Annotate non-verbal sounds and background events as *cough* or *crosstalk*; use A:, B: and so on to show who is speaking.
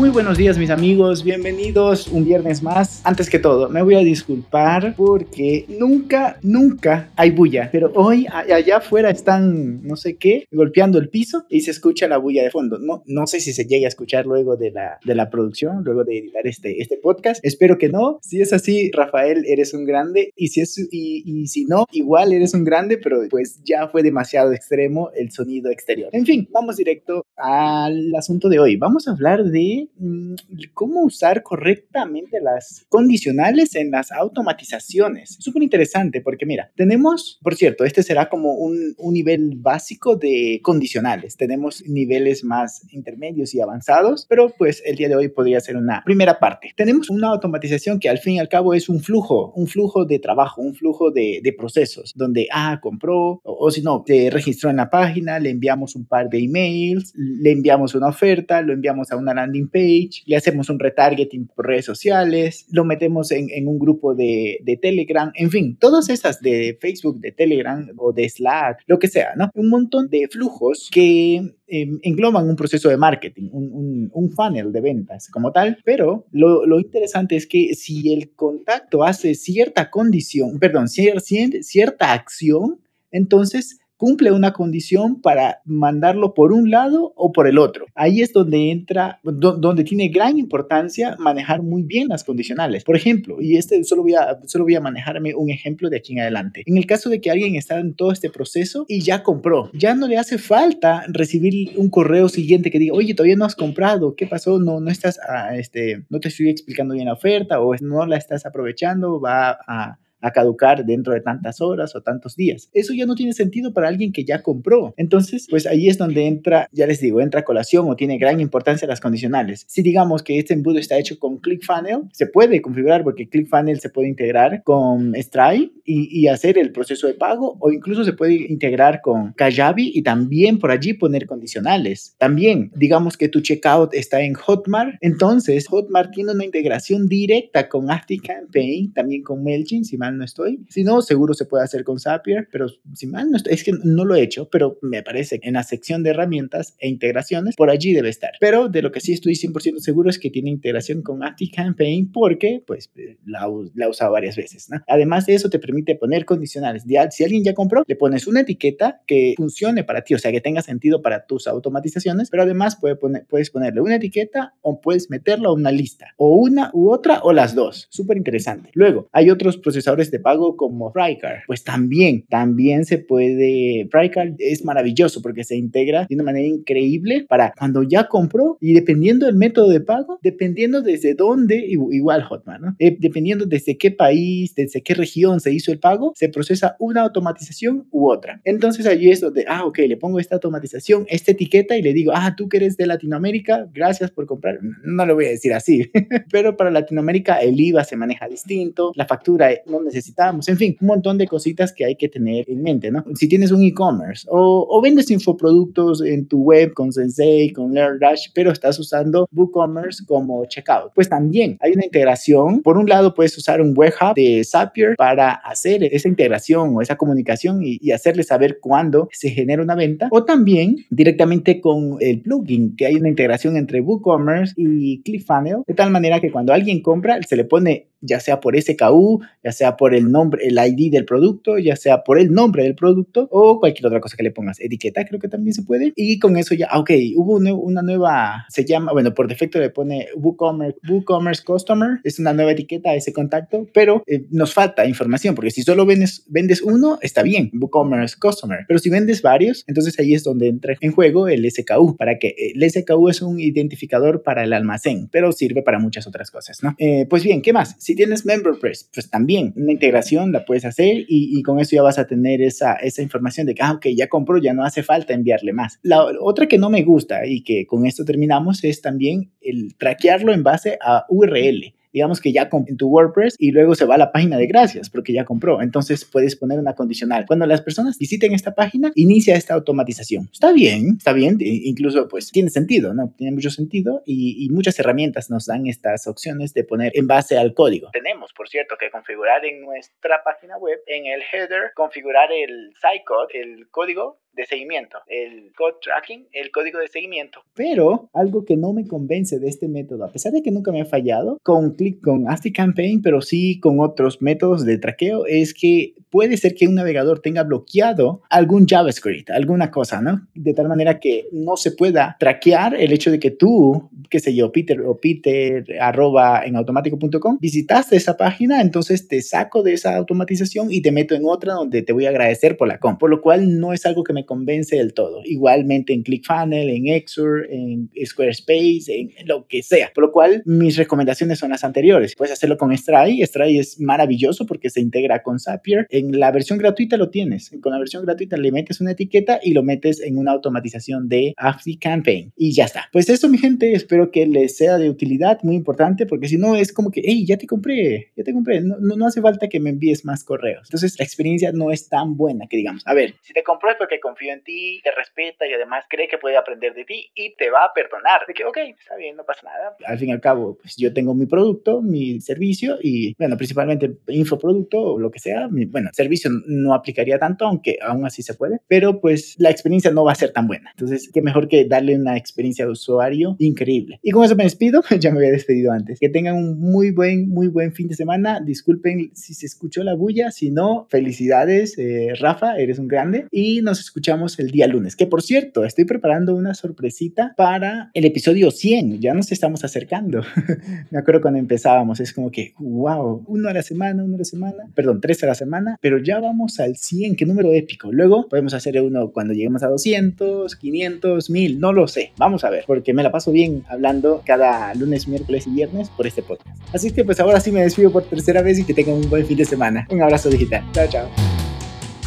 A: Muy buenos días mis amigos, bienvenidos un viernes más. Antes que todo, me voy a disculpar porque nunca, nunca hay bulla, pero hoy allá afuera están, no sé qué, golpeando el piso y se escucha la bulla de fondo. No, no sé si se llega a escuchar luego de la, de la producción, luego de editar este, este podcast. Espero que no. Si es así, Rafael, eres un grande y si, es, y, y si no, igual eres un grande, pero pues ya fue demasiado extremo el sonido exterior. En fin, vamos directo al asunto de hoy. Vamos a hablar de Mm, cómo usar correctamente las condicionales en las automatizaciones. Súper interesante porque mira, tenemos, por cierto, este será como un, un nivel básico de condicionales. Tenemos niveles más intermedios y avanzados, pero pues el día de hoy podría ser una primera parte. Tenemos una automatización que al fin y al cabo es un flujo, un flujo de trabajo, un flujo de, de procesos, donde, ah, compró, o, o si no, se registró en la página, le enviamos un par de emails, le enviamos una oferta, lo enviamos a una landing page, le hacemos un retargeting por redes sociales, lo metemos en, un grupo de, de, Telegram, en fin, todas esas de Facebook, de Telegram o de Slack, lo que sea, ¿no? Un montón de flujos que eh, engloban un proceso de marketing, un, un, un, funnel de ventas como tal, pero lo, interesante es que si el contacto hace cierta condición, perdón, cierta, cierta acción, entonces cumple una condición para mandarlo por un lado o por el otro. Ahí es donde entra, do, donde tiene gran importancia manejar muy bien las condicionales. Por ejemplo, y este solo voy, a, solo voy a manejarme un ejemplo de aquí en adelante. En el caso de que alguien está en todo este proceso y ya compró, ya no le hace falta recibir un correo siguiente que diga, oye, todavía no has comprado, ¿qué pasó? No, no estás, a, este, no te estoy explicando bien la oferta o no la estás aprovechando, va a a caducar dentro de tantas horas o tantos días. Eso ya no tiene sentido para alguien que ya compró. Entonces, pues ahí es donde entra, ya les digo, entra colación o tiene gran importancia las condicionales. Si digamos que este embudo está hecho con ClickFunnels, se puede configurar porque ClickFunnels se puede integrar con Stripe y, y, hacer el proceso de pago o incluso se puede integrar con Kajabi y también por allí poner condicionales. También, digamos que tu checkout está en Hotmart, entonces Hotmart tiene una integración directa con ActiveCampaign, también con MailChimp, si mal no estoy. Si no, seguro se puede hacer con Zapier, pero si mal no estoy, es que no lo he hecho, pero me parece que en la sección de herramientas e integraciones, por allí debe estar. Pero de lo que sí estoy 100% seguro es que tiene integración con ActiveCampaign porque, pues, la, la he usado varias veces, ¿no? Además de eso, te permite poner condicionales. Si alguien ya compró, le pones una etiqueta que funcione para ti, o sea, que tenga sentido para tus automatizaciones, pero además puedes ponerle una etiqueta o puedes meterlo a una lista, o una u otra o las dos. Súper interesante. Luego, hay otros procesadores de pago como Frycar. Pues también, también se puede, Frycar es maravilloso porque se integra de una manera increíble para cuando ya compró y dependiendo del método de pago, dependiendo desde dónde, igual Hotmart, ¿no? Eh, dependiendo desde qué país, desde qué región se hizo el pago, se procesa una automatización u otra. Entonces allí es donde, ah, ok, le pongo esta automatización, esta etiqueta y le digo, ah, tú que eres de Latinoamérica, gracias por comprar. No lo voy a decir así, *laughs* pero para Latinoamérica el IVA se maneja distinto, la factura no necesitamos, en fin, un montón de cositas que hay que tener en mente, ¿no? Si tienes un e-commerce o, o, vendes infoproductos en tu web con Sensei, con LearnDash, pero estás usando WooCommerce como checkout, pues también hay una integración. Por un lado, puedes usar un web hub de Zapier para hacer esa integración o esa comunicación y, y hacerle saber cuándo se genera una venta o también directamente con el plugin que hay una integración entre WooCommerce y ClickFunnels de tal manera que cuando alguien compra se le pone ya sea por SKU, ya sea por el nombre, el ID del producto, ya sea por el nombre del producto o cualquier otra cosa que le pongas. Etiqueta creo que también se puede. Y con eso ya, ok, hubo una nueva, se llama, bueno, por defecto le pone WooCommerce, WooCommerce Customer, es una nueva etiqueta a ese contacto, pero eh, nos falta información porque si solo vendes, vendes uno, está bien, WooCommerce Customer, pero si vendes varios, entonces ahí es donde entra en juego el SKU, para que el SKU es un identificador para el almacén, pero sirve para muchas otras cosas, ¿no? Eh, pues bien, ¿qué más? Si tienes MemberPress, pues también una integración la puedes hacer y, con eso ya vas a tener esa, esa información de que, ah, ya compró, ya no hace falta enviarle más. La otra que no me gusta y que con esto terminamos es también el traquearlo en base a URL. Digamos que ya en tu WordPress y luego se va a la página de gracias porque ya compró. Entonces puedes poner una condicional. Cuando las personas visiten esta página, inicia esta automatización. Está bien, está bien, incluso pues tiene sentido, ¿no? Tiene mucho sentido y, muchas herramientas nos dan estas opciones de poner en base al código. Tenemos, por cierto, que configurar en nuestra página web, en el header, configurar el sitecode, el código de seguimiento, el code tracking, el código de seguimiento. Pero algo que no me convence de este método, a pesar de que nunca me ha fallado con click con Campaign, pero sí con otros métodos de traqueo, es que puede ser que un navegador tenga bloqueado algún JavaScript, alguna cosa, ¿no? De tal manera que no se pueda traquear el hecho de que tú, qué sé yo, Peter o Peter arroba en automático.com, visitaste esa página, entonces te saco de esa automatización y te meto en otra donde te voy a agradecer por la comp, por lo cual no es algo que me convence del todo. Igualmente en ClickFunnels, en Exur, en Squarespace, en lo que sea. Por lo cual mis recomendaciones son las anteriores. Puedes hacerlo con Stray. Stray es maravilloso porque se integra con Zapier. En la versión gratuita lo tienes. Con la versión gratuita le metes una etiqueta y lo metes en una automatización de Campaign y ya está. Pues eso, mi gente, espero que les sea de utilidad, muy importante, porque si no es como que, hey, ya te compré, ya te compré. No, no, no hace falta que me envíes más correos. Entonces la experiencia no es tan buena que digamos. A ver, si te compró es porque confío en ti, te respeta y además cree que puede aprender de ti y te va a perdonar. De que, ok, está bien, no pasa nada. Al fin y al cabo, pues yo tengo mi producto, mi servicio y, bueno, principalmente infoproducto o lo que sea. bueno, servicio no aplicaría tanto, aunque aún así se puede, pero pues la experiencia no va a ser tan buena. Entonces, qué mejor que darle una experiencia de usuario increíble. Y con eso me despido, *laughs* ya me había despedido antes. Que tengan un muy buen, muy buen fin de semana. Disculpen si se escuchó la bulla, si no, felicidades, eh, Rafa, eres un grande. Y nos escuchamos el día lunes. Que por cierto, estoy preparando una sorpresita para el episodio 100. Ya nos estamos acercando. *laughs* Me acuerdo cuando empezábamos, es como que, wow, uno a la semana, uno a la semana, perdón, tres a la semana, pero ya vamos al 100, qué número épico. Luego podemos hacer uno cuando lleguemos a 200, 500, 1000, no lo sé. Vamos a ver, porque me la paso bien hablando cada lunes, miércoles y viernes por este podcast. Así que pues ahora sí me despido por tercera vez y que tengan un buen fin de semana. Un abrazo digital. Chao, chao.